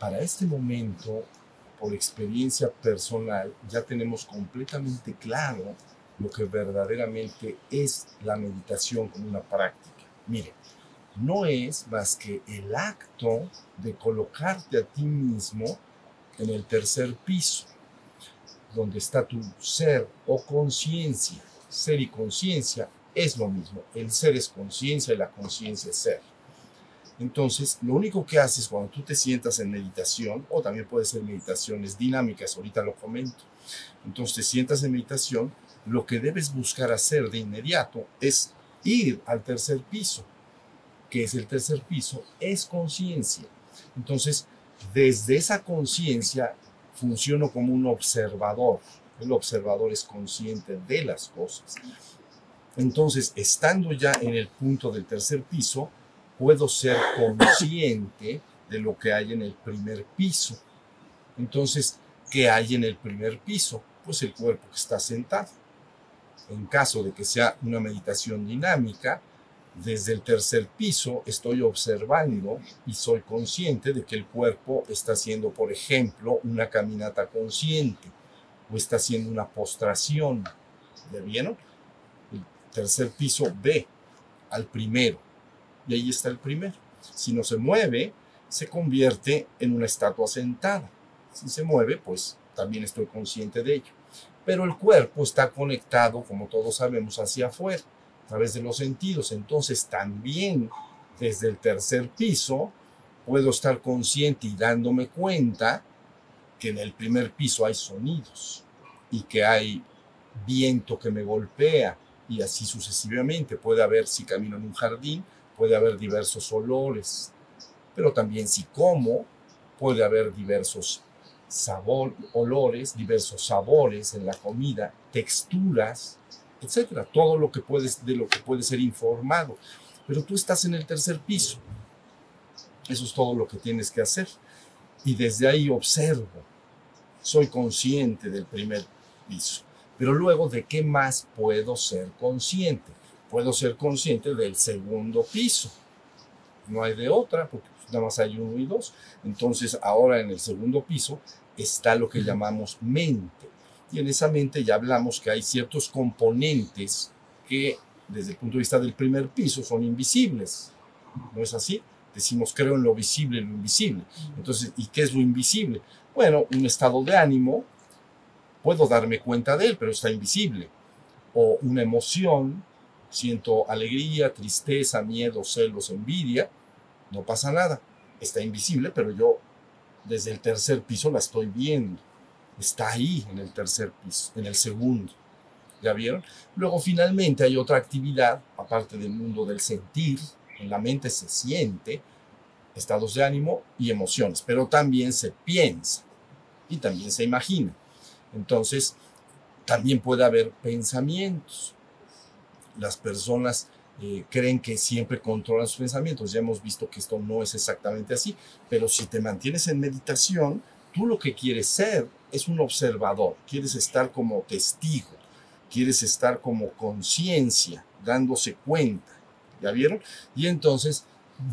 Para este momento, por experiencia personal, ya tenemos completamente claro lo que verdaderamente es la meditación como una práctica. Miren, no es más que el acto de colocarte a ti mismo en el tercer piso, donde está tu ser o conciencia. Ser y conciencia es lo mismo. El ser es conciencia y la conciencia es ser. Entonces, lo único que haces cuando tú te sientas en meditación, o también puede ser meditaciones dinámicas, ahorita lo comento. Entonces, te sientas en meditación, lo que debes buscar hacer de inmediato es ir al tercer piso, que es el tercer piso, es conciencia. Entonces, desde esa conciencia funciono como un observador. El observador es consciente de las cosas. Entonces, estando ya en el punto del tercer piso, puedo ser consciente de lo que hay en el primer piso. Entonces, ¿qué hay en el primer piso? Pues el cuerpo que está sentado. En caso de que sea una meditación dinámica, desde el tercer piso estoy observando y soy consciente de que el cuerpo está haciendo, por ejemplo, una caminata consciente o está haciendo una postración. ¿Ya vieron? El tercer piso ve al primero y ahí está el primero. Si no se mueve, se convierte en una estatua sentada. Si se mueve, pues también estoy consciente de ello. Pero el cuerpo está conectado, como todos sabemos, hacia afuera a través de los sentidos. Entonces también desde el tercer piso puedo estar consciente y dándome cuenta que en el primer piso hay sonidos y que hay viento que me golpea y así sucesivamente. Puede haber, si camino en un jardín, puede haber diversos olores, pero también si como, puede haber diversos sabor, olores, diversos sabores en la comida, texturas, etcétera, todo lo que puedes, de lo que puede ser informado. Pero tú estás en el tercer piso. Eso es todo lo que tienes que hacer. Y desde ahí observo. Soy consciente del primer piso. Pero luego, ¿de qué más puedo ser consciente? Puedo ser consciente del segundo piso. No hay de otra, porque nada más hay uno y dos. Entonces, ahora en el segundo piso está lo que llamamos mente y en esa mente ya hablamos que hay ciertos componentes que desde el punto de vista del primer piso son invisibles. ¿No es así? Decimos creo en lo visible y lo invisible. Entonces, ¿y qué es lo invisible? Bueno, un estado de ánimo, puedo darme cuenta de él, pero está invisible. O una emoción, siento alegría, tristeza, miedo, celos, envidia, no pasa nada. Está invisible, pero yo desde el tercer piso la estoy viendo está ahí en el tercer piso, en el segundo. ¿Ya vieron? Luego finalmente hay otra actividad, aparte del mundo del sentir, en la mente se siente, estados de ánimo y emociones, pero también se piensa y también se imagina. Entonces, también puede haber pensamientos. Las personas eh, creen que siempre controlan sus pensamientos. Ya hemos visto que esto no es exactamente así, pero si te mantienes en meditación, tú lo que quieres ser es un observador, quieres estar como testigo, quieres estar como conciencia, dándose cuenta. ¿Ya vieron? Y entonces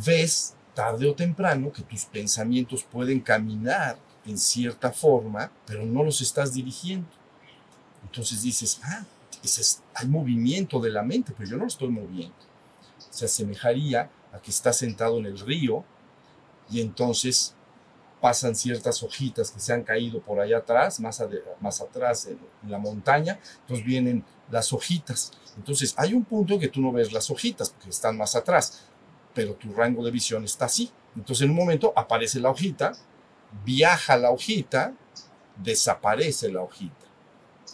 ves tarde o temprano que tus pensamientos pueden caminar en cierta forma, pero no los estás dirigiendo. Entonces dices, ah, es, hay movimiento de la mente, pero yo no lo estoy moviendo. Se asemejaría a que estás sentado en el río y entonces pasan ciertas hojitas que se han caído por allá atrás, más, atrás en, la montaña, entonces vienen las hojitas. Entonces hay un punto que tú no ves las hojitas porque están más atrás, pero tu rango de visión está así. Entonces en un momento aparece la hojita, viaja la hojita, desaparece la hojita.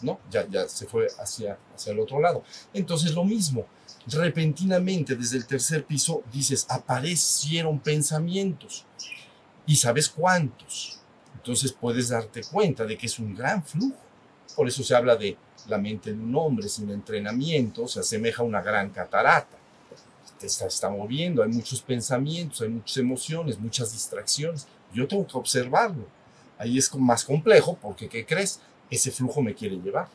¿no? Ya, ya se fue hacia, hacia el otro lado. Entonces lo mismo, repentinamente desde el tercer piso dices, aparecieron pensamientos y sabes cuántos. Entonces puedes darte cuenta de que es un gran flujo. Por eso se habla de la mente de un hombre sin entrenamiento, se asemeja a una gran catarata. Te está, está moviendo, hay muchos pensamientos, hay muchas emociones, muchas distracciones. Yo tengo que observarlo. Ahí es más complejo porque, ¿qué crees? Ese flujo me quiere llevar.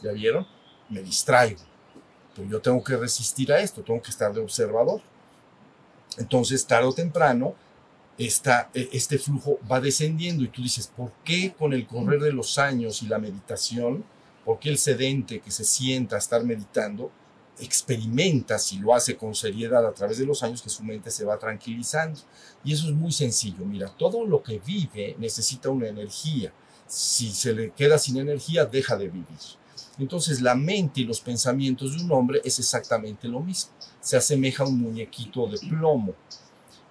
¿Ya vieron? me distraigo. Pero yo tengo que resistir a esto, tengo que estar de observador. Entonces, tarde o temprano, esta, e, este flujo va descendiendo y tú dices, ¿por qué con el correr de los años y la meditación, por qué el sedente que se sienta a estar meditando, experimenta, si lo hace con seriedad a través de los años, que su mente se va tranquilizando? Y eso es muy sencillo. Mira, todo lo que vive necesita una energía. Si se le queda sin energía, deja de vivir. Entonces la mente y los pensamientos de un hombre es exactamente lo mismo. Se asemeja a un muñequito de plomo.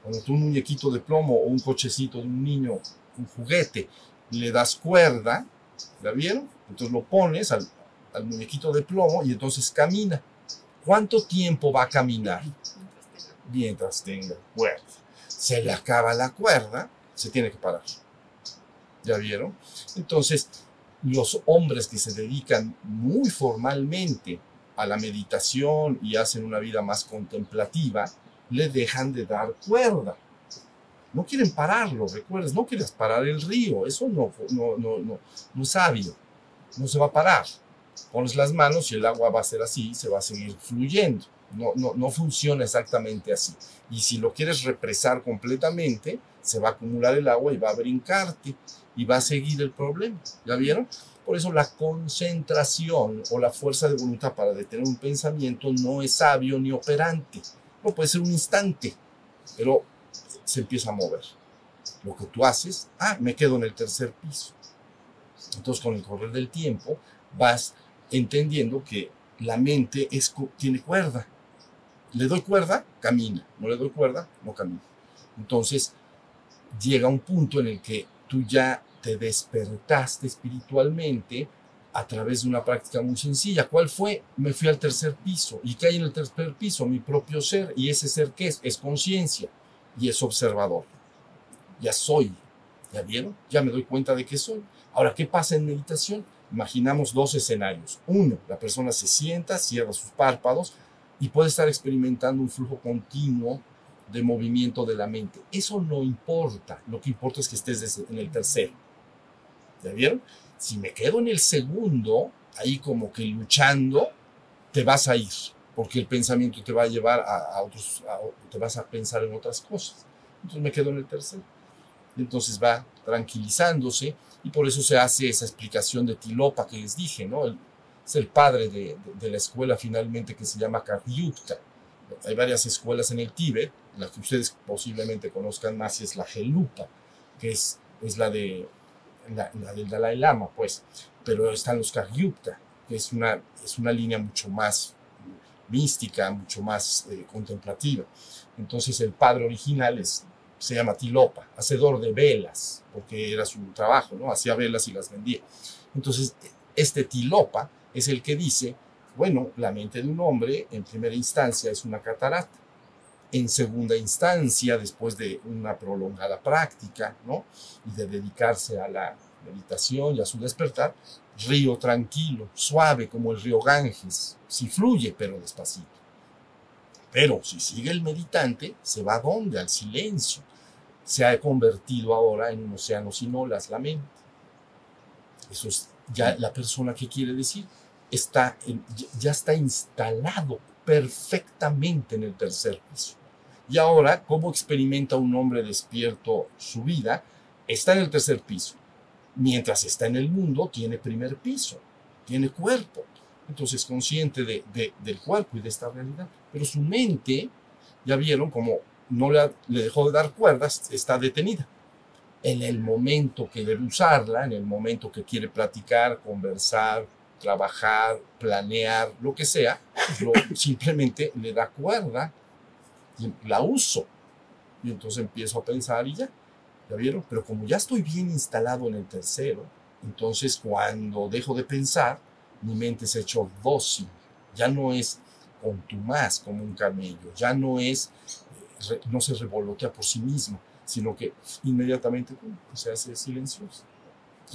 Cuando tú un muñequito de plomo o un cochecito de un niño, un juguete, le das cuerda, ¿la vieron? Entonces lo pones al, al muñequito de plomo y entonces camina. ¿Cuánto tiempo va a caminar? Mientras tenga cuerda. Se le acaba la cuerda, se tiene que parar. ¿Ya vieron? Entonces, los hombres que se dedican muy formalmente a la meditación y hacen una vida más contemplativa, le dejan de dar cuerda. No quieren pararlo, recuerdas, no quieres parar el río, eso no, no, no, no, no es sabio, no se va a parar. Pones las manos y el agua va a ser así, se va a seguir fluyendo. No, no, no funciona exactamente así. Y si lo quieres represar completamente, se va a acumular el agua y va a brincarte y va a seguir el problema. ¿Ya vieron? Por eso la concentración o la fuerza de voluntad para detener un pensamiento no es sabio ni operante. No puede ser un instante, pero se empieza a mover. Lo que tú haces, ah, me quedo en el tercer piso. Entonces con el correr del tiempo vas entendiendo que la mente es, tiene cuerda. Le doy cuerda, camina. No le doy cuerda, no camina. Entonces llega un punto en el que tú ya te despertaste espiritualmente a través de una práctica muy sencilla. ¿Cuál fue? Me fui al tercer piso. ¿Y qué hay en el tercer piso? Mi propio ser. ¿Y ese ser qué es? Es conciencia y es observador. Ya soy. ¿Ya vieron? Ya me doy cuenta de que soy. Ahora, ¿qué pasa en meditación? Imaginamos dos escenarios. Uno, la persona se sienta, cierra sus párpados y puede estar experimentando un flujo continuo de movimiento de la mente. Eso no importa. Lo que importa es que estés en el tercero. ¿Ya vieron? Si me quedo en el segundo, ahí como que luchando, te vas a ir, porque el pensamiento te va a llevar a, otros, te vas a pensar en otras cosas. Entonces me quedo en el tercero. entonces va tranquilizándose y por eso se hace esa explicación de Tilopa que les dije, ¿no? es el padre de, de, la escuela finalmente que se llama Karyutka. Hay varias escuelas en el Tíbet, la que ustedes posiblemente conozcan más es la Gelupa, que es, es la, de, la, del Dalai Lama, pues, pero están los Karyukta, que es una, es una línea mucho más mística, mucho más eh, contemplativa. Entonces el padre original es, se llama Tilopa, hacedor de velas, porque era su trabajo, ¿no? Hacía velas y las vendía. Entonces este Tilopa es el que dice, bueno, la mente de un hombre en primera instancia es una catarata en segunda instancia, después de una prolongada práctica, ¿no? Y de dedicarse a la meditación y a su despertar, río tranquilo, suave como el río Ganges, si fluye, pero despacito. Pero si sigue el meditante, se va a dónde? Al silencio. Se ha convertido ahora en un océano sin olas, la mente. Eso es ya la persona que quiere decir. Está ya está instalado perfectamente en el tercer piso. Y ahora, ¿cómo experimenta un hombre despierto su vida? Está en el tercer piso. Mientras está en el mundo, tiene primer piso, tiene cuerpo. Entonces es consciente de, del cuerpo y de esta realidad. Pero su mente, ya vieron como no le, le dejó de dar cuerdas, está detenida. En el momento que debe usarla, en el momento que quiere platicar, conversar, trabajar, planear, lo que sea, simplemente le da cuerda la uso. Y entonces empiezo a pensar y ya, ¿ya vieron? Pero como ya estoy bien instalado en el tercero, entonces cuando dejo de pensar, mi mente se ha hecho dócil. Ya no es contumaz como un camello, ya no es, eh, no se revolotea por sí mismo, sino que inmediatamente se hace silencioso.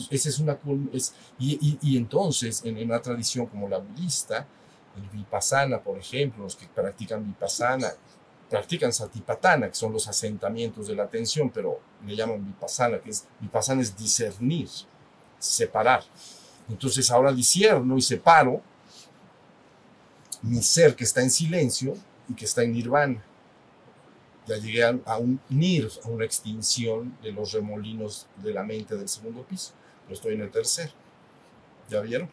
Esa es una, es, y, y, entonces en, una tradición como la budista, el vipassana, por ejemplo, los que practican vipassana, practican satipatana, que son los asentamientos de la atención, pero le llaman vipassana, que es, vipassana es discernir, separar. Entonces ahora discierno y separo mi ser que está en silencio y que está en nirvana. Ya llegué a, un nirv, a una extinción de los remolinos de la mente del segundo piso, pero estoy en el tercero. ¿Ya vieron?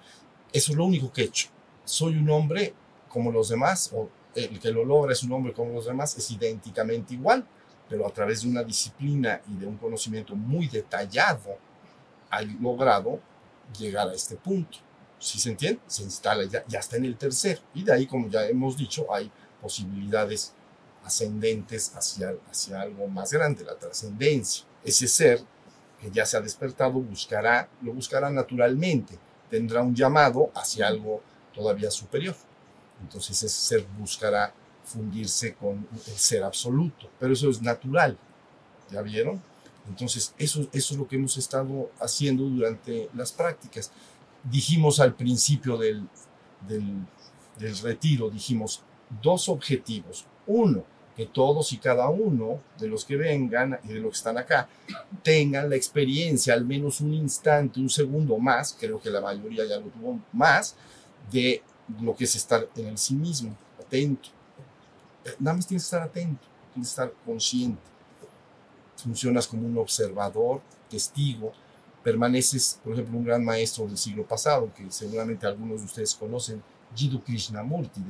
Eso es lo único que he hecho. Soy un hombre como los demás, o el que lo logra es un hombre como los demás, es idénticamente igual, pero a través de una disciplina y de un conocimiento muy detallado, ha logrado llegar a este punto. Si se entiende, se instala, ya, ya está en el tercer. Y de ahí, como ya hemos dicho, hay posibilidades ascendentes hacia, hacia algo más grande, la trascendencia. Ese ser que ya se ha despertado buscará, lo buscará naturalmente, tendrá un llamado hacia algo todavía superior. Entonces ese ser buscará fundirse con el ser absoluto, pero eso es natural, ¿ya vieron? Entonces eso, es lo que hemos estado haciendo durante las prácticas. Dijimos al principio del, del, del retiro, dijimos dos objetivos. Uno, que todos y cada uno de los que vengan y de los que están acá tengan la experiencia, al menos un instante, un segundo más, creo que la mayoría ya lo tuvo más, de lo que es estar en el sí mismo, atento. Nada más tienes que estar atento, tienes que estar consciente. Funcionas como un observador, testigo, permaneces, por ejemplo, un gran maestro del siglo pasado, que seguramente algunos de ustedes conocen, Jiddu Krishnamurti,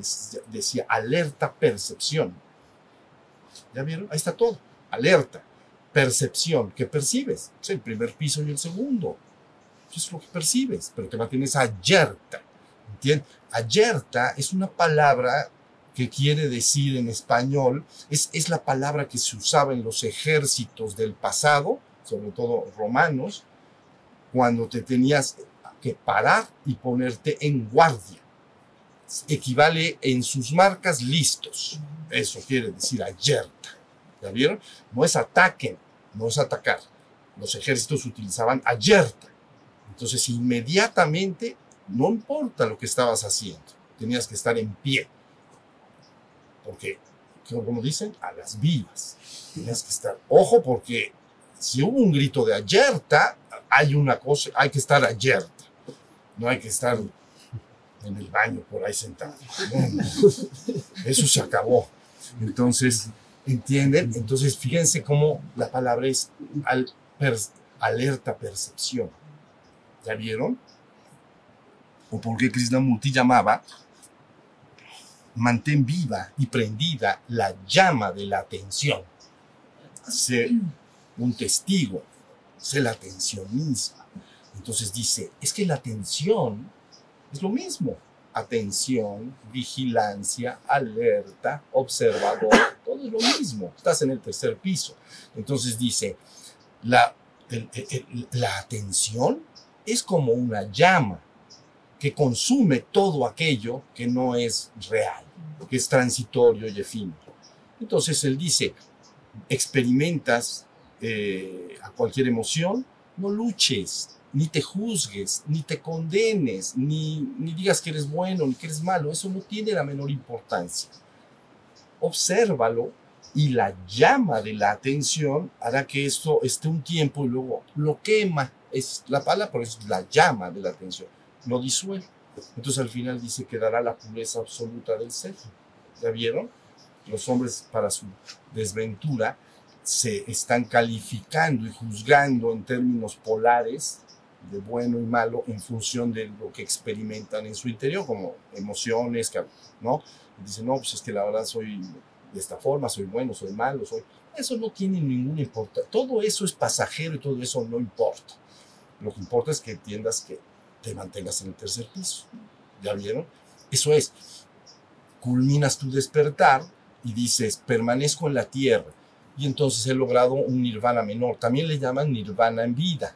decía alerta percepción. ¿Ya vieron? Ahí está todo. Alerta, percepción, ¿qué percibes? Es el primer piso y el segundo. Eso es lo que percibes, pero te mantienes alerta. ¿Entiendes? Ayerta es una palabra que quiere decir en español, es, es la palabra que se usaba en los ejércitos del pasado, sobre todo romanos, cuando te tenías que parar y ponerte en guardia. Equivale en sus marcas listos. Eso quiere decir ayerta. ¿Ya vieron? No es ataquen, no es atacar. Los ejércitos utilizaban ayerta. Entonces inmediatamente no importa lo que estabas haciendo, tenías que estar en pie. Porque, como dicen, a las vivas. Tenías que estar, ojo, porque si hubo un grito de alerta, hay una cosa, hay que estar alerta. No hay que estar en el baño por ahí sentado. Eso se acabó. Entonces, ¿entienden? Entonces, fíjense cómo la palabra es al, alerta percepción. ¿Ya vieron? O por qué Krishnamurti llamaba, mantén viva y prendida la llama de la atención. Sé un testigo, sé la atención misma. Entonces dice, es que la atención es lo mismo. Atención, vigilancia, alerta, observador, todo es lo mismo. Estás en el tercer piso. Entonces dice, la, la atención es como una llama que consume todo aquello que no es real, que es transitorio y efímero. Entonces él dice, experimentas eh, a cualquier emoción, no luches, ni te juzgues, ni te condenes, ni, digas que eres bueno, ni que eres malo, eso no tiene la menor importancia. Obsérvalo y la llama de la atención hará que esto esté un tiempo y luego lo quema. Es la palabra, pero es la llama de la atención lo disuelve. Entonces al final dice que dará la pureza absoluta del ser. ¿Ya vieron? Los hombres para su desventura se están calificando y juzgando en términos polares de bueno y malo en función de lo que experimentan en su interior, como emociones, ¿no? Dicen, no, pues es que la verdad soy de esta forma, soy bueno, soy malo, soy... Eso no tiene ninguna importancia. Todo eso es pasajero y todo eso no importa. Lo que importa es que entiendas que te mantengas en el tercer piso. ¿Ya vieron? Eso es, culminas tu despertar y dices, permanezco en la tierra. Y entonces he logrado un nirvana menor. También le llaman nirvana en vida.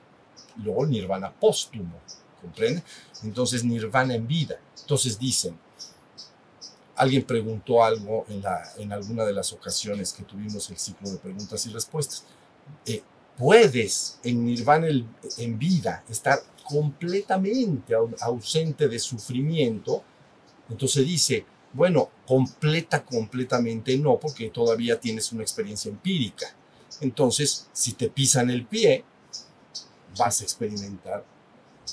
Y luego nirvana póstumo. ¿Comprende? Entonces nirvana en vida. Entonces dicen, alguien preguntó algo en, alguna de las ocasiones que tuvimos el ciclo de preguntas y respuestas. Eh, puedes en nirvana en vida estar completamente ausente de sufrimiento, entonces dice, bueno, completa, completamente no, porque todavía tienes una experiencia empírica. Entonces, si te pisan el pie, vas a experimentar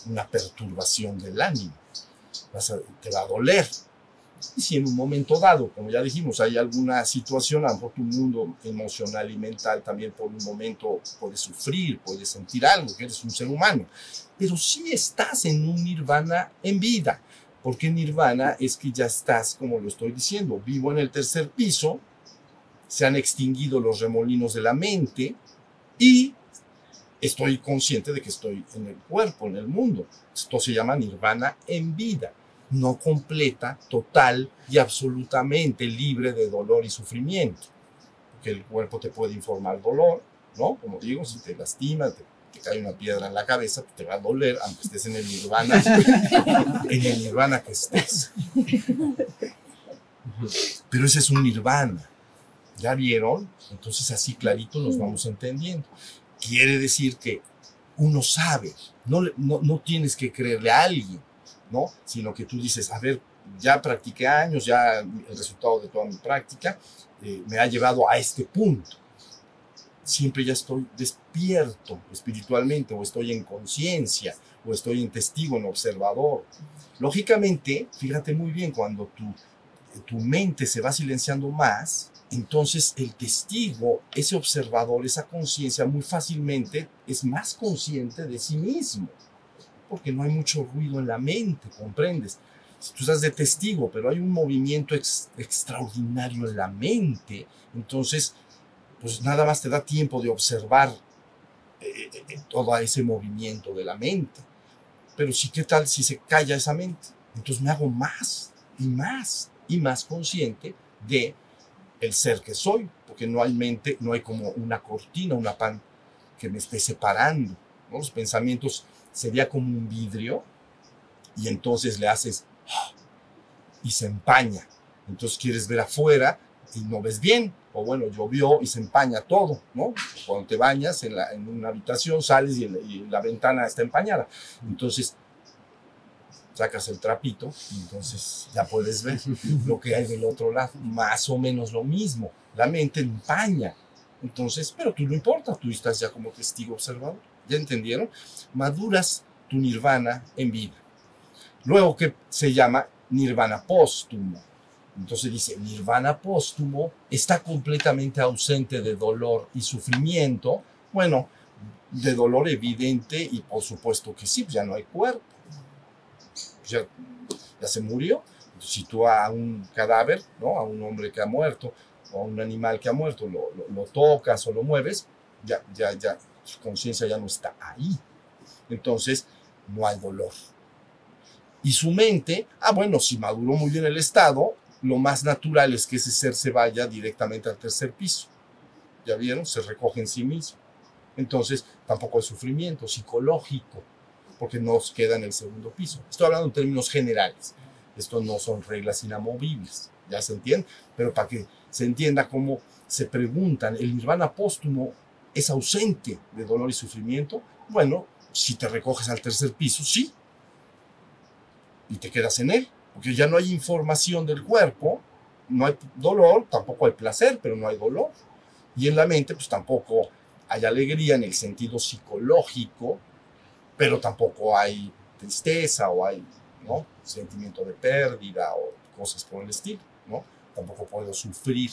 una perturbación del ánimo, vas a, te va a doler. Y si en un momento dado, como ya dijimos, hay alguna situación, a lo mejor tu mundo emocional y mental también por un momento puedes sufrir, puedes sentir algo, que eres un ser humano, pero si estás en un nirvana en vida, porque nirvana es que ya estás, como lo estoy diciendo, vivo en el tercer piso, se han extinguido los remolinos de la mente y estoy consciente de que estoy en el cuerpo, en el mundo. Esto se llama nirvana en vida no completa, total y absolutamente libre de dolor y sufrimiento. Porque el cuerpo te puede informar dolor, ¿no? Como digo, si te lastima, te, cae una piedra en la cabeza, te va a doler, aunque estés en el nirvana, en el nirvana que estés. Pero ese es un nirvana. ¿Ya vieron? Entonces así clarito nos vamos entendiendo. Quiere decir que uno sabe, no, no, no tienes que creerle a alguien ¿no? Sino que tú dices, a ver, ya practiqué años, ya el resultado de toda mi práctica eh, me ha llevado a este punto. Siempre ya estoy despierto espiritualmente, o estoy en conciencia, o estoy en testigo, en observador. Lógicamente, fíjate muy bien, cuando tu, tu mente se va silenciando más, entonces el testigo, ese observador, esa conciencia, muy fácilmente es más consciente de sí mismo porque no hay mucho ruido en la mente, ¿comprendes? Si tú estás de testigo, pero hay un movimiento extraordinario en la mente, entonces, pues nada más te da tiempo de observar eh, eh, eh, todo ese movimiento de la mente. Pero sí, ¿qué tal si se calla esa mente? Entonces me hago más y más y más consciente de el ser que soy, porque no hay mente, no hay como una cortina, una pan que me esté separando. Los pensamientos sería como un vidrio y entonces le haces y se empaña. Entonces quieres ver afuera y no ves bien. O bueno, llovió y se empaña todo, ¿no? Cuando te bañas en, la, en una habitación, sales y, y, la ventana está empañada. Entonces sacas el trapito y entonces ya puedes ver lo que hay del otro lado. Más o menos lo mismo. La mente empaña. Entonces, pero tú no importa, tú estás ya como testigo observador. ¿Ya entendieron? Maduras tu nirvana en vida. Luego que se llama nirvana póstumo. Entonces dice, nirvana póstumo está completamente ausente de dolor y sufrimiento. Bueno, de dolor evidente y por supuesto que sí, ya no hay cuerpo. Ya, ya se murió. si tú a un cadáver, ¿no? a un hombre que ha muerto o a un animal que ha muerto, lo, lo, lo tocas o lo mueves, ya, ya, ya, su conciencia ya no está ahí. Entonces, no hay dolor. Y su mente, ah, bueno, si maduró muy bien el estado, lo más natural es que ese ser se vaya directamente al tercer piso. ¿Ya vieron? Se recoge en sí mismo. Entonces, tampoco hay sufrimiento psicológico, porque nos queda en el segundo piso. Estoy hablando en términos generales. Esto no son reglas inamovibles, ¿ya se entiende? Pero para que se entienda cómo se preguntan, el nirvana póstumo es ausente de dolor y sufrimiento, bueno, si te recoges al tercer piso, sí, y te quedas en él, porque ya no hay información del cuerpo, no hay dolor, tampoco hay placer, pero no hay dolor. Y en la mente, pues tampoco hay alegría en el sentido psicológico, pero tampoco hay tristeza o hay ¿no? sentimiento de pérdida o cosas por el estilo, ¿no? Tampoco puedo sufrir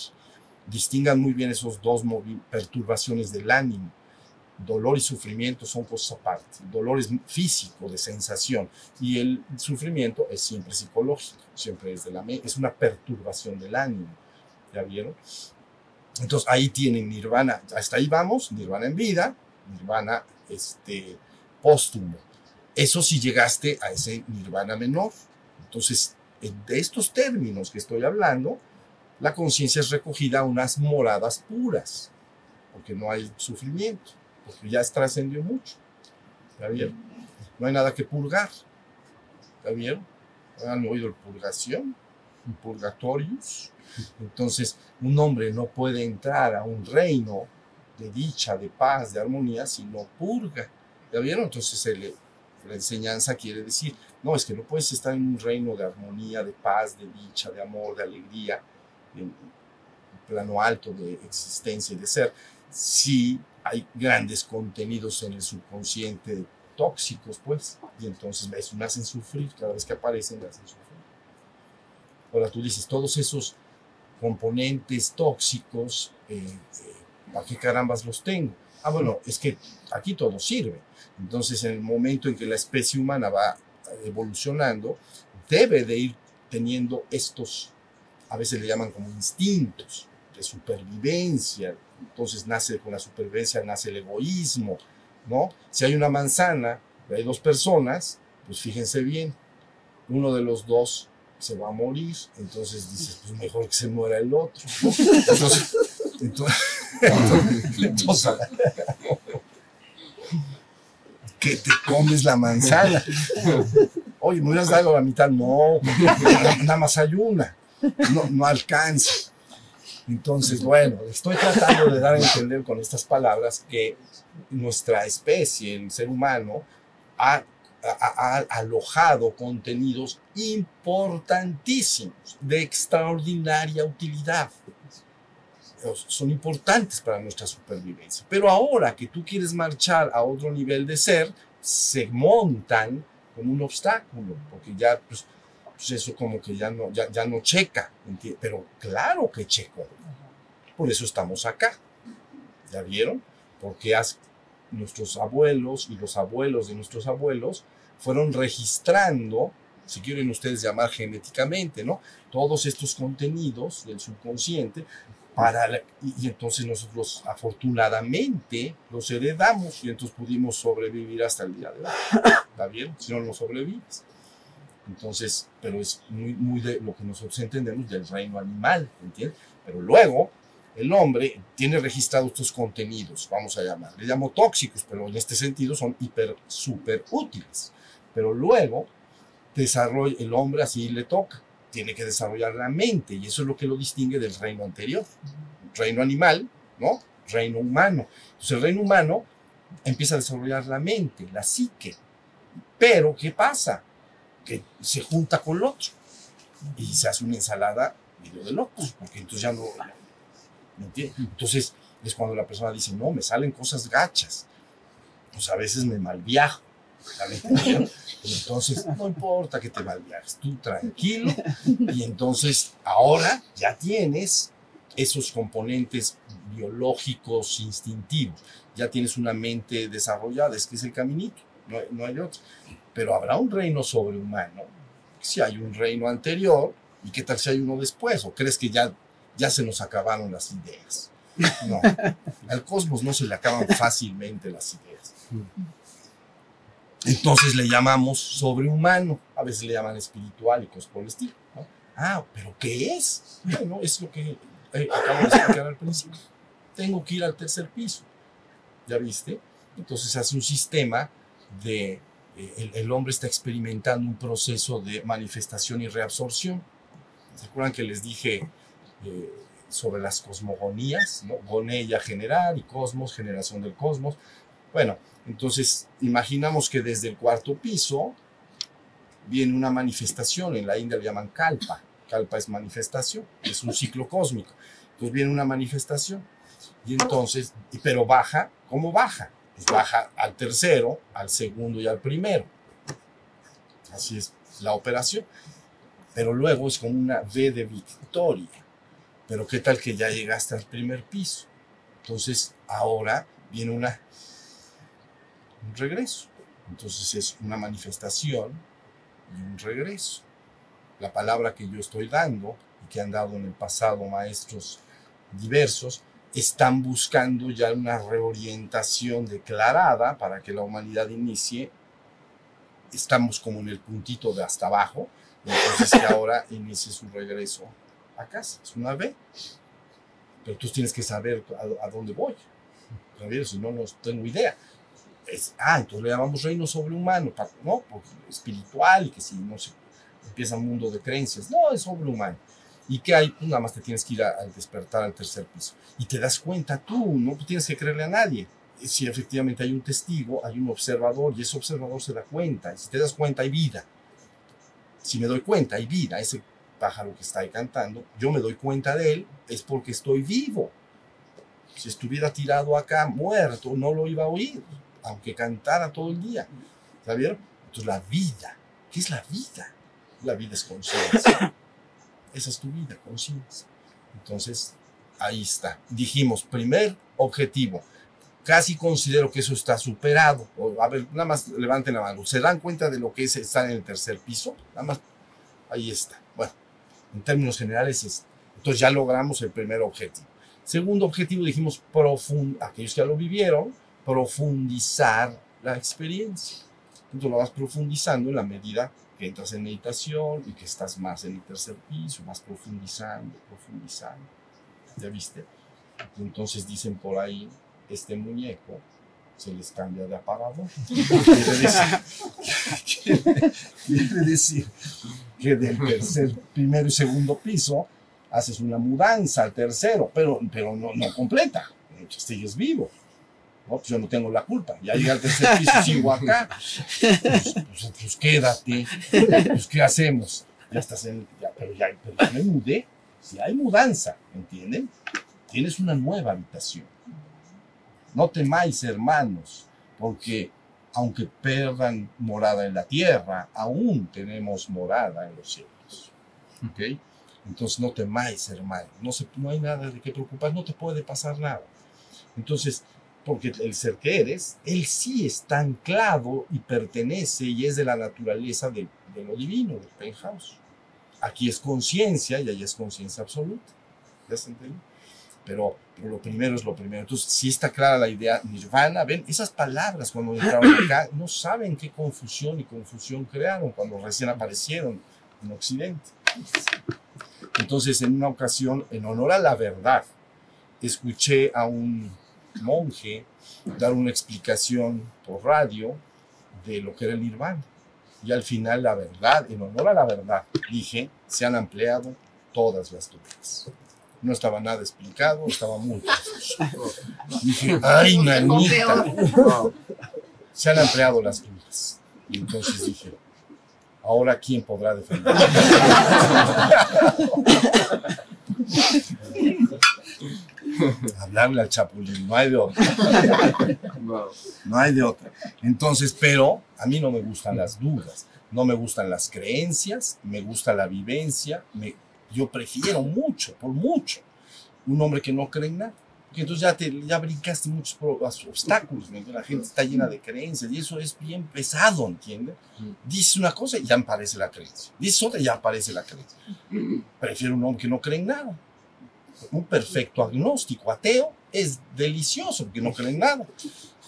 distingan muy bien esos dos perturbaciones del ánimo. Dolor y sufrimiento son cosas aparte. El dolor es físico, de sensación, y el sufrimiento es siempre psicológico, siempre es, de la, es una perturbación del ánimo. ¿Ya vieron? Entonces ahí tienen nirvana, hasta ahí vamos, nirvana en vida, nirvana este, póstumo. Eso si llegaste a ese nirvana menor. Entonces, de estos términos que estoy hablando, la conciencia es recogida a unas moradas puras, porque no hay sufrimiento, porque ya trascendió mucho. ¿Está bien? No hay nada que purgar. ¿Está bien? ¿Han oído el purgación? Purgatorius. Entonces, un hombre no puede entrar a un reino de dicha, de paz, de armonía, si no purga. ¿Ya vieron? Entonces, el, la enseñanza quiere decir, no, es que no puedes estar en un reino de armonía, de paz, de dicha, de amor, de alegría, en plano alto de existencia y de ser, si hay grandes contenidos en el subconsciente tóxicos, pues, y entonces me hacen sufrir, cada vez que aparecen me hacen sufrir. Ahora tú dices, todos esos componentes tóxicos, eh, eh, ¿para qué carambas los tengo? Ah, bueno, es que aquí todo sirve. Entonces, en el momento en que la especie humana va evolucionando, debe de ir teniendo estos, a veces le llaman como instintos de supervivencia. Entonces nace con la supervivencia, nace el egoísmo, ¿no? Si hay una manzana, hay dos personas, pues fíjense bien, uno de los dos se va a morir, entonces dices, pues mejor que se muera el otro. Entonces, entonces, entonces, que te comes la manzana. Oye, ¿me hubieras dado la mitad? No, nada más hay una. No, no alcanza. Entonces, bueno, estoy tratando de dar a entender con estas palabras que nuestra especie, el ser humano, ha, alojado contenidos importantísimos, de extraordinaria utilidad son importantes para nuestra supervivencia. Pero ahora que tú quieres marchar a otro nivel de ser, se montan como un obstáculo, porque ya, pues, pues eso como que ya no, ya, ya no checa, pero claro que checo. Por eso estamos acá. ¿Ya vieron? Porque nuestros abuelos y los abuelos de nuestros abuelos fueron registrando, si quieren ustedes llamar genéticamente, ¿no? Todos estos contenidos del subconsciente para, y, entonces nosotros afortunadamente los heredamos y entonces pudimos sobrevivir hasta el día de hoy. ¿Está bien? Si no, no sobrevives. Entonces, pero es muy, muy de lo que nosotros entendemos del reino animal, ¿entiendes? Pero luego, el hombre tiene registrados estos contenidos, vamos a llamar, le llamo tóxicos, pero en este sentido son hiper, súper útiles. Pero luego, desarrolla, el hombre así le toca tiene que desarrollar la mente y eso es lo que lo distingue del reino anterior. Reino animal, ¿no? Reino humano. Entonces el reino humano empieza a desarrollar la mente, la psique. Pero, ¿qué pasa? Que se junta con el otro y se hace una ensalada medio de locos, porque entonces ya no... ¿me entiendes? Entonces es cuando la persona dice, no, me salen cosas gachas. Pues a veces me malviajo. Entonces, no importa que te malviajes, tú tranquilo. Y entonces, ahora ya tienes esos componentes biológicos, instintivos. Ya tienes una mente desarrollada, es que es el caminito, no, no hay otro. Pero habrá un reino sobrehumano. Si hay un reino anterior, ¿y qué tal si hay uno después? ¿O crees que ya, ya se nos acabaron las ideas? No, al cosmos no se le acaban fácilmente las ideas. Entonces le llamamos sobrehumano, a veces le llaman espiritual y cosas por el estilo. Ah, pero ¿qué es? Bueno, es lo que eh, acabo de explicar al principio. Tengo que ir al tercer piso. ¿Ya viste? Entonces hace un sistema Eh, el, hombre está experimentando un proceso de manifestación y reabsorción. ¿Se acuerdan que les dije eh, sobre las cosmogonías? ¿no? Gonella generar y cosmos, generación del cosmos. Bueno, entonces, imaginamos que desde el cuarto piso viene una manifestación, en la India le llaman kalpa, kalpa es manifestación, es un ciclo cósmico. Entonces viene una manifestación y entonces, pero baja, ¿cómo baja? Pues baja al tercero, al segundo y al primero. Así es la operación. Pero luego es como una V de victoria. Pero qué tal que ya llegaste al primer piso. Entonces ahora viene una un regreso. Entonces es una manifestación y un regreso. La palabra que yo estoy dando y que han dado en el pasado maestros diversos, están buscando ya una reorientación declarada para que la humanidad inicie. Estamos como en el puntito de hasta abajo, entonces que ahora inicie su regreso a casa. Es una B. Pero tú tienes que saber a, dónde voy. Si no, no tengo idea ah, entonces le llamamos reino sobrehumano, ¿no? espiritual y que si no se empieza un mundo de creencias, no, es sobrehumano. ¿Y qué hay? Pues nada más te tienes que ir al despertar al tercer piso. Y te das cuenta tú, no tienes que creerle a nadie. Si efectivamente hay un testigo, hay un observador y ese observador se da cuenta. Y si te das cuenta, hay vida. Si me doy cuenta, hay vida. Ese pájaro que está ahí cantando, yo me doy cuenta de él, es porque estoy vivo. Si estuviera tirado acá, muerto, no lo iba a oír aunque cantara todo el día. ¿Sabieron? Entonces la vida, ¿qué es la vida? La vida es conciencia. esa es tu vida, conciencia. Entonces, ahí está. Dijimos, primer objetivo. Casi considero que eso está superado. A ver, nada más levanten la mano. ¿Se dan cuenta de lo que es estar en el tercer piso? Nada más, ahí está. Bueno, en términos generales, es, entonces ya logramos el primer objetivo. Segundo objetivo, dijimos, profund, aquellos que ya lo vivieron, profundizar la experiencia. Entonces lo vas profundizando en la medida que entras en meditación y que estás más en el tercer piso, vas profundizando, profundizando. ¿Ya viste? Entonces dicen por ahí, este muñeco se les cambia de decir, quiere decir que del tercer, primero y segundo piso haces una mudanza al tercero, pero, pero no, no completa. Sigues vivo. ¿No? Pues yo no tengo la culpa. Ya llegué al tercer piso, sigo acá. Pues, pues, pues quédate. Pues ¿qué hacemos? Ya estás en. Ya, pero, ya, pero me mudé. Si hay mudanza, ¿entienden? Tienes una nueva habitación. No temáis, hermanos, porque aunque perdan morada en la tierra, aún tenemos morada en los cielos. ¿Ok? Entonces no temáis, hermano. No, se, no hay nada de qué preocupar, no te puede pasar nada. Entonces, porque el ser que eres, él sí está anclado y pertenece y es de la naturaleza de, de lo divino, del penthouse. Aquí es conciencia y allá es conciencia absoluta. ¿Ya se entiende? Pero, pero, lo primero es lo primero. Entonces, si está clara la idea, nirvana, ven, esas palabras cuando entraron acá, no saben qué confusión y confusión crearon cuando recién aparecieron en Occidente. Entonces, en una ocasión, en honor a la verdad, escuché a un monje dar una explicación por radio de lo que era el nirvana. Y al final, la verdad, en honor a la verdad, dije, se han ampliado todas las dudas. No estaba nada explicado, estaba muy. Dije, ay, nanita. Se han ampliado las dudas. Y entonces dije, ahora quién podrá defender. Hablarle al chapulín, no hay de otra. No hay de otra. Entonces, pero a mí no me gustan las dudas, no me gustan las creencias, me gusta la vivencia, me, yo prefiero mucho, por mucho, un hombre que no cree en nada. Porque entonces ya, te, ya brincaste muchos obstáculos, ¿me la gente está llena de creencias y eso es bien pesado, ¿entiendes? Dices una cosa y ya aparece la creencia. Dices otra y ya aparece la creencia. Prefiero un hombre que no cree en nada un perfecto agnóstico, ateo, es delicioso porque no cree nada.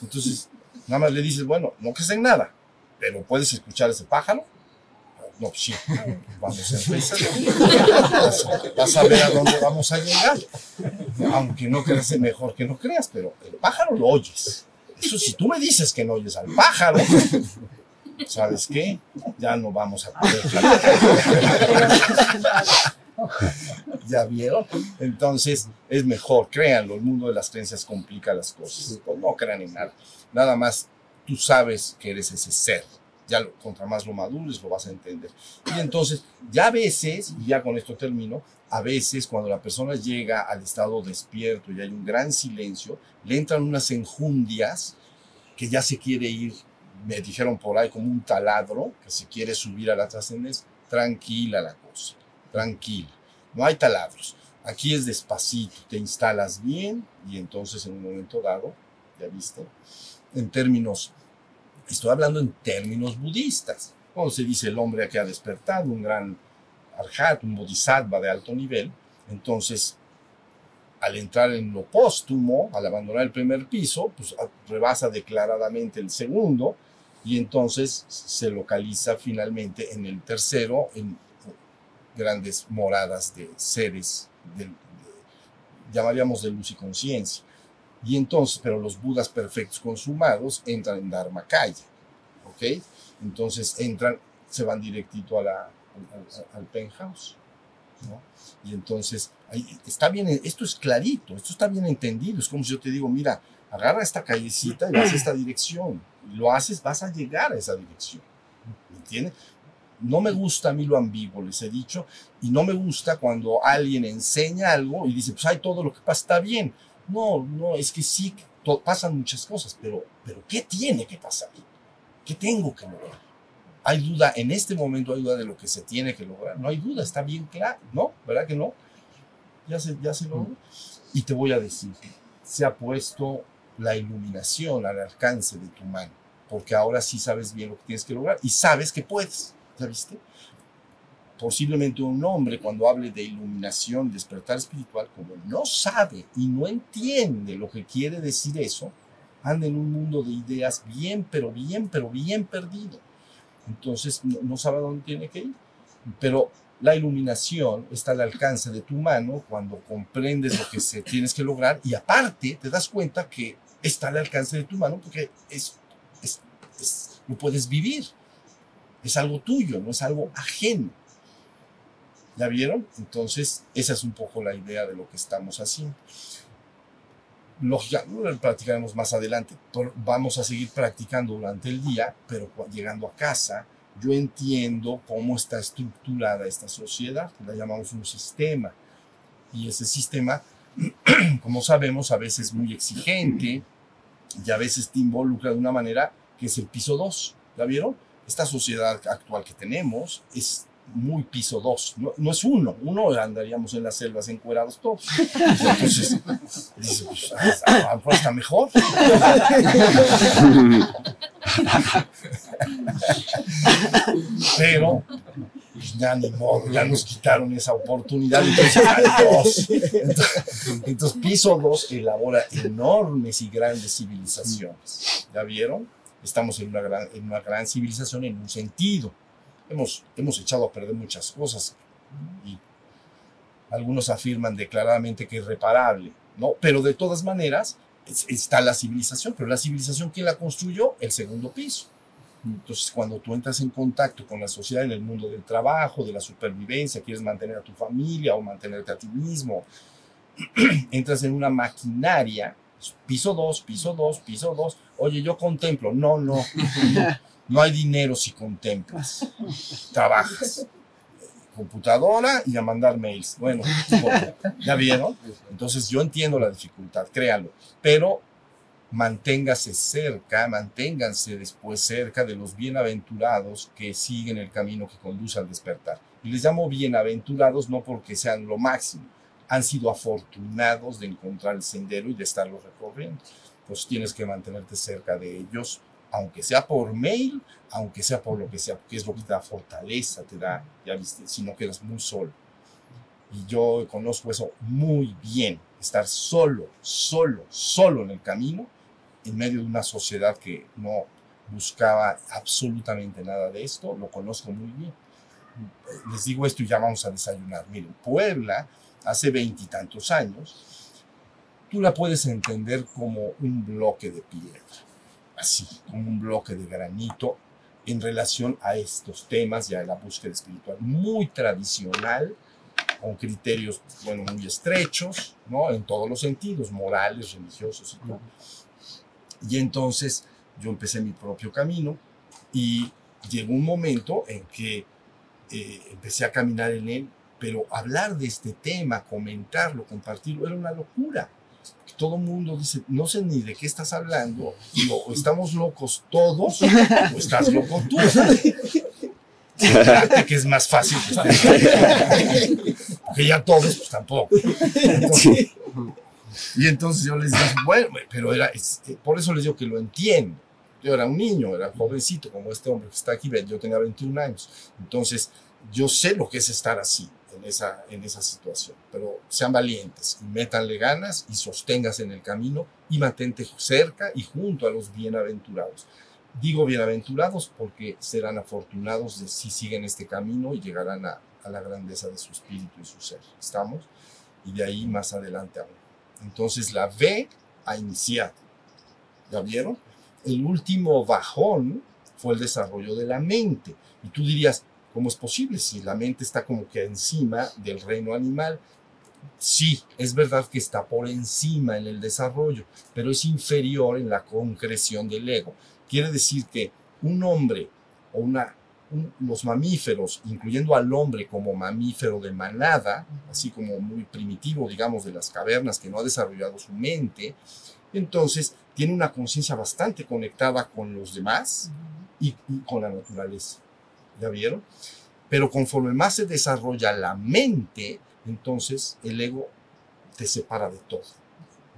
Entonces, nada más le dices, bueno, no crees en nada, pero puedes escuchar ese pájaro. No, sí, vamos a empezar. Vas, a ver a dónde vamos a llegar. Aunque no creas, mejor que no creas, pero el pájaro lo oyes. Eso si tú me dices que no oyes al pájaro, ¿sabes qué? Ya no vamos a poder ¿Ya vieron? Entonces es mejor, créanlo, el mundo de las creencias complica las cosas. Pues no crean en nada. Nada más tú sabes que eres ese ser. Ya lo, contra más lo madures, lo vas a entender. Y entonces, ya a veces, y ya con esto termino, a veces cuando la persona llega al estado despierto y hay un gran silencio, le entran unas enjundias que ya se quiere ir, me dijeron por ahí como un taladro, que se quiere subir a la trascendencia. Tranquila la cosa, tranquila no hay taladros. Aquí es despacito, te instalas bien y entonces en un momento dado, ya viste, en términos, estoy hablando en términos budistas. Cuando se dice el hombre que ha despertado, un gran arhat, un bodhisattva de alto nivel, entonces al entrar en lo póstumo, al abandonar el primer piso, pues rebasa declaradamente el segundo y entonces se localiza finalmente en el tercero, en grandes moradas de seres, de, llamaríamos de luz y conciencia. Y entonces, pero los budas perfectos consumados entran en Dharmakaya, ¿ok? Entonces entran, se van directito a la, al, penthouse, ¿no? Y entonces, ahí está bien, esto es clarito, esto está bien entendido, es como si yo te digo, mira, agarra esta callecita y vas a esta dirección, lo haces, vas a llegar a esa dirección, ¿me entiendes? No me gusta a mí lo ambiguo, les he dicho, y no me gusta cuando alguien enseña algo y dice, pues hay todo lo que pasa está bien. No, no, es que sí, pasan muchas cosas, pero, pero ¿qué tiene que pasar? ¿Qué tengo que mover? Hay duda, en este momento hay duda de lo que se tiene que lograr. No hay duda, está bien claro, ¿no? ¿Verdad que no? Ya se, ya se logró. Y te voy a decir, se ha puesto la iluminación al alcance de tu mano, porque ahora sí sabes bien lo que tienes que lograr y sabes que puedes, ¿ya viste? Posiblemente un hombre cuando hable de iluminación, despertar espiritual, como no sabe y no entiende lo que quiere decir eso, anda en un mundo de ideas bien, pero bien, pero bien perdido. Entonces no, no sabe a dónde tiene que ir. Pero la iluminación está al alcance de tu mano cuando comprendes lo que se tienes que lograr y aparte te das cuenta que está al alcance de tu mano porque es, es, es, lo puedes vivir. Es algo tuyo, no es algo ajeno. ¿Ya vieron? Entonces, esa es un poco la idea de lo que estamos haciendo. Lógica, lo practicaremos más adelante. Vamos a seguir practicando durante el día, pero llegando a casa, yo entiendo cómo está estructurada esta sociedad, la llamamos un sistema. Y ese sistema, como sabemos, a veces es muy exigente y a veces te involucra de una manera que es el piso 2. ¿La vieron? Esta sociedad actual que tenemos es muy piso 2, no, no, es uno, uno andaríamos en las selvas encuerados todos. Entonces, dice, pues, a lo mejor está mejor. Pero, pues ya ni modo, ya nos quitaron esa oportunidad. Entonces, entonces, entonces piso 2 elabora enormes y grandes civilizaciones. ¿Ya vieron? Estamos en una gran, en una gran civilización en un sentido hemos, hemos echado a perder muchas cosas y algunos afirman declaradamente que es reparable, ¿no? Pero de todas maneras está la civilización, pero la civilización, ¿quién la construyó? El segundo piso. Entonces, cuando tú entras en contacto con la sociedad en el mundo del trabajo, de la supervivencia, quieres mantener a tu familia o mantenerte a ti mismo, entras en una maquinaria, piso 2, piso 2, piso 2, oye, yo contemplo, no, no, no hay dinero si contemplas, trabajas. Computadora y a mandar mails. Bueno, ya vieron. Entonces yo entiendo la dificultad, créanlo, pero manténgase cerca, manténganse después cerca de los bienaventurados que siguen el camino que conduce al despertar. Y les llamo bienaventurados no porque sean lo máximo, han sido afortunados de encontrar el sendero y de estarlo recorriendo. Pues tienes que mantenerte cerca de ellos aunque sea por mail, aunque sea por lo que sea, porque es lo que te da fortaleza, te da, ya viste, si no quedas muy solo. Y yo conozco eso muy bien, estar solo, solo, solo en el camino, en medio de una sociedad que no buscaba absolutamente nada de esto, lo conozco muy bien. Les digo esto y ya vamos a desayunar. Miren, Puebla, hace veintitantos años, tú la puedes entender como un bloque de piedra así, como un bloque de granito en relación a estos temas ya de la búsqueda espiritual, muy tradicional, con criterios, bueno, muy estrechos, ¿no? En todos los sentidos, morales, religiosos y todo. Y entonces yo empecé mi propio camino y llegó un momento en que eh, empecé a caminar en él, pero hablar de este tema, comentarlo, compartirlo, era una locura todo el mundo dice, no sé ni de qué estás hablando, o estamos locos todos, o estás loco tú. que es más fácil que, que ya todos, pues tampoco. y entonces yo les dije, bueno, pero era, por eso les digo que lo entiendo. Yo era un niño, era jovencito, como este hombre que está aquí, yo tenía 21 años. Entonces, yo sé lo que es estar así en esa, en esa situación. Pero sean valientes y métanle ganas y sosténgase en el camino y mantente cerca y junto a los bienaventurados. Digo bienaventurados porque serán afortunados si siguen este camino y llegarán a, la grandeza de su espíritu y su ser. ¿Estamos? Y de ahí más adelante aún. Entonces la ve a iniciar. ¿Ya vieron? El último bajón fue el desarrollo de la mente. Y tú dirías, ¿Cómo es posible si la mente está como que encima del reino animal? Sí, es verdad que está por encima en el desarrollo, pero es inferior en la concreción del ego. Quiere decir que un hombre o una, los mamíferos, incluyendo al hombre como mamífero de manada, así como muy primitivo, digamos, de las cavernas que no ha desarrollado su mente, entonces tiene una conciencia bastante conectada con los demás y, y con la naturaleza ¿Ya vieron? Pero conforme más se desarrolla la mente, entonces el ego te separa de todo.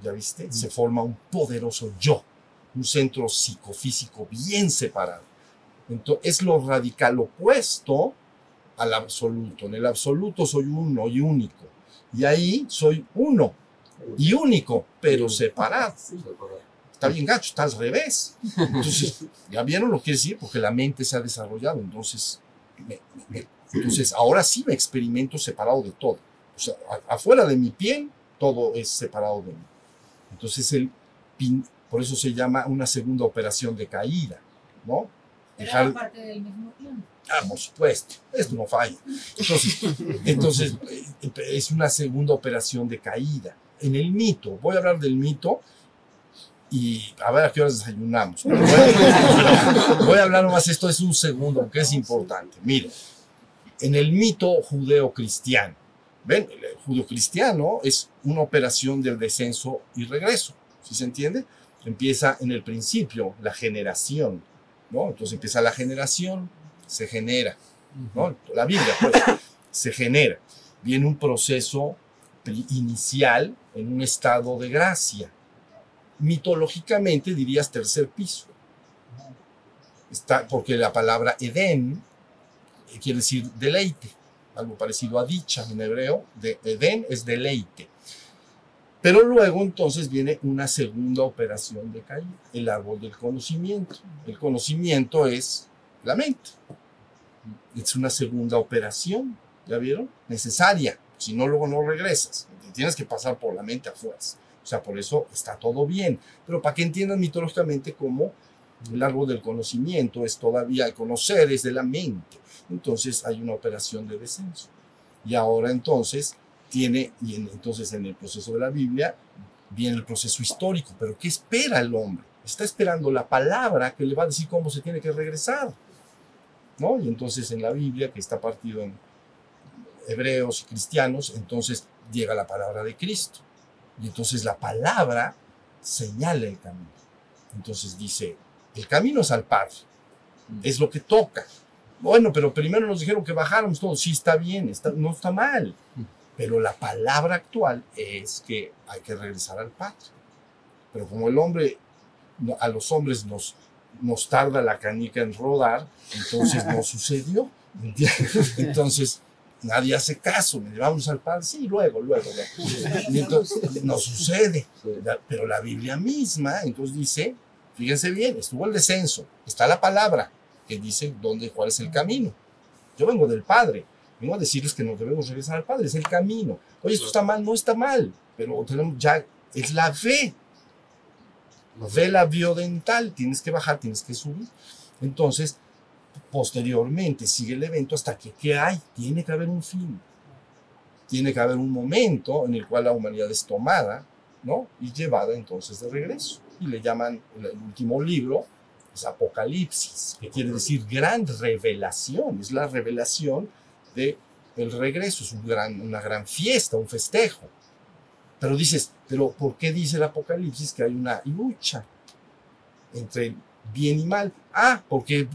¿Ya viste? Se forma un poderoso yo, un centro psicofísico bien separado. Entonces, es lo radical opuesto al absoluto. En el absoluto soy uno y único. Y ahí soy uno y único, pero separado. Está bien gacho, está al revés. Entonces, ¿ya vieron lo que quiere decir? Porque la mente se ha desarrollado. Entonces, me- me- entonces ahora sí me experimento separado de todo. O sea, a- afuera de mi piel, todo es separado de mí. Entonces, el pin- por eso se llama una segunda operación de caída, ¿no? Dejar, Era parte del mismo tiempo. Ah, por supuesto, esto no falla. Entonces, entonces eh, es una segunda operación de caída. En el mito, voy a hablar del mito y a ver a qué horas desayunamos. Pero voy, a, voy a hablar nomás, esto es un segundo, porque es importante. Miren, en el mito judeo-cristiano, ¿ven? El judeo-cristiano es una operación del descenso y regreso, ¿sí se entiende? Empieza en el principio, la generación, ¿no? Entonces empieza la generación, se genera, ¿no? La Biblia, pues, se genera. Viene un proceso inicial en un estado de gracia. Mitológicamente dirías tercer piso. Está, porque la palabra Edén eh, quiere decir deleite, algo parecido a dicha en hebreo. De, Edén es deleite. Pero luego entonces viene una segunda operación de caída, el árbol del conocimiento. El conocimiento es la mente. Es una segunda operación, ¿ya vieron? Necesaria, si no luego no regresas. Tienes que pasar por la mente a fuerza. Sea, por eso está todo bien. Pero para que entiendan mitológicamente cómo el árbol del conocimiento es todavía el conocer es de la mente. Entonces hay una operación de descenso. Y ahora entonces tiene, y en- entonces en el proceso de la Biblia viene el proceso histórico. Pero ¿qué espera el hombre? Está esperando la palabra que le va a decir cómo se tiene que regresar. ¿no? Y entonces en la Biblia, que está partido en hebreos y cristianos, entonces llega la palabra de Cristo. Y entonces la palabra señala el camino. Entonces dice, el camino es al Padre, es lo que toca. Bueno, pero primero nos dijeron que bajáramos todos, sí está bien, está, no está mal. Pero la palabra actual es que hay que regresar al Padre. Pero como el hombre, a los hombres nos, nos tarda la canica en rodar, entonces no sucedió. Entonces nadie hace caso, me llevamos al Padre, sí, luego, luego. luego. Y entonces no sucede. La- Pero la Biblia misma, entonces dice, fíjense bien, estuvo el descenso, está la palabra que dice dónde, cuál es el camino. Yo vengo del Padre, vengo a decirles que nos debemos regresar al Padre, es el camino. Oye, esto está mal, no está mal, pero tenemos ya, es la fe. Ve la biodental, tienes que bajar, tienes que subir. Entonces, posteriormente sigue el evento hasta que, ¿qué hay? Tiene que haber un fin. Tiene que haber un momento en el cual la humanidad es tomada, ¿no? Y llevada entonces de regreso. Y le llaman, el, último libro, es Apocalipsis, que quiere decir gran revelación. Es la revelación de el regreso, es un gran, una gran fiesta, un festejo. Pero dices, pero ¿por qué dice el Apocalipsis que hay una lucha entre bien y mal? Ah, porque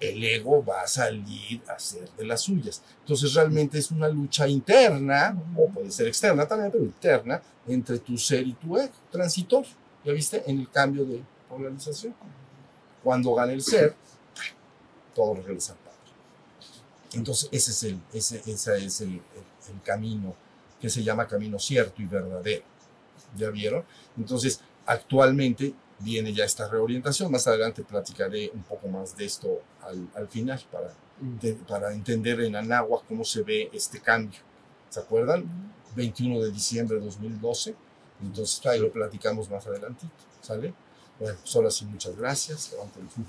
el ego va a salir a hacer de las suyas. Entonces realmente es una lucha interna, o puede ser externa también, pero interna, entre tu ser y tu ego, transitor. ¿Ya viste? En el cambio de polarización. Cuando gana el ser, todo regresa al Padre. Entonces ese es el, ese, ese es el, camino que se llama camino cierto y verdadero. ¿Ya vieron? Entonces, actualmente viene ya esta reorientación. Más adelante platicaré un poco más de esto al, al final para, de- para entender en Anáhuac cómo se ve este cambio. ¿Se acuerdan? 21 de diciembre de 2012. Entonces, ahí lo platicamos más adelantito. ¿Sale? Bueno, pues ahora sí, muchas gracias. Levanten su-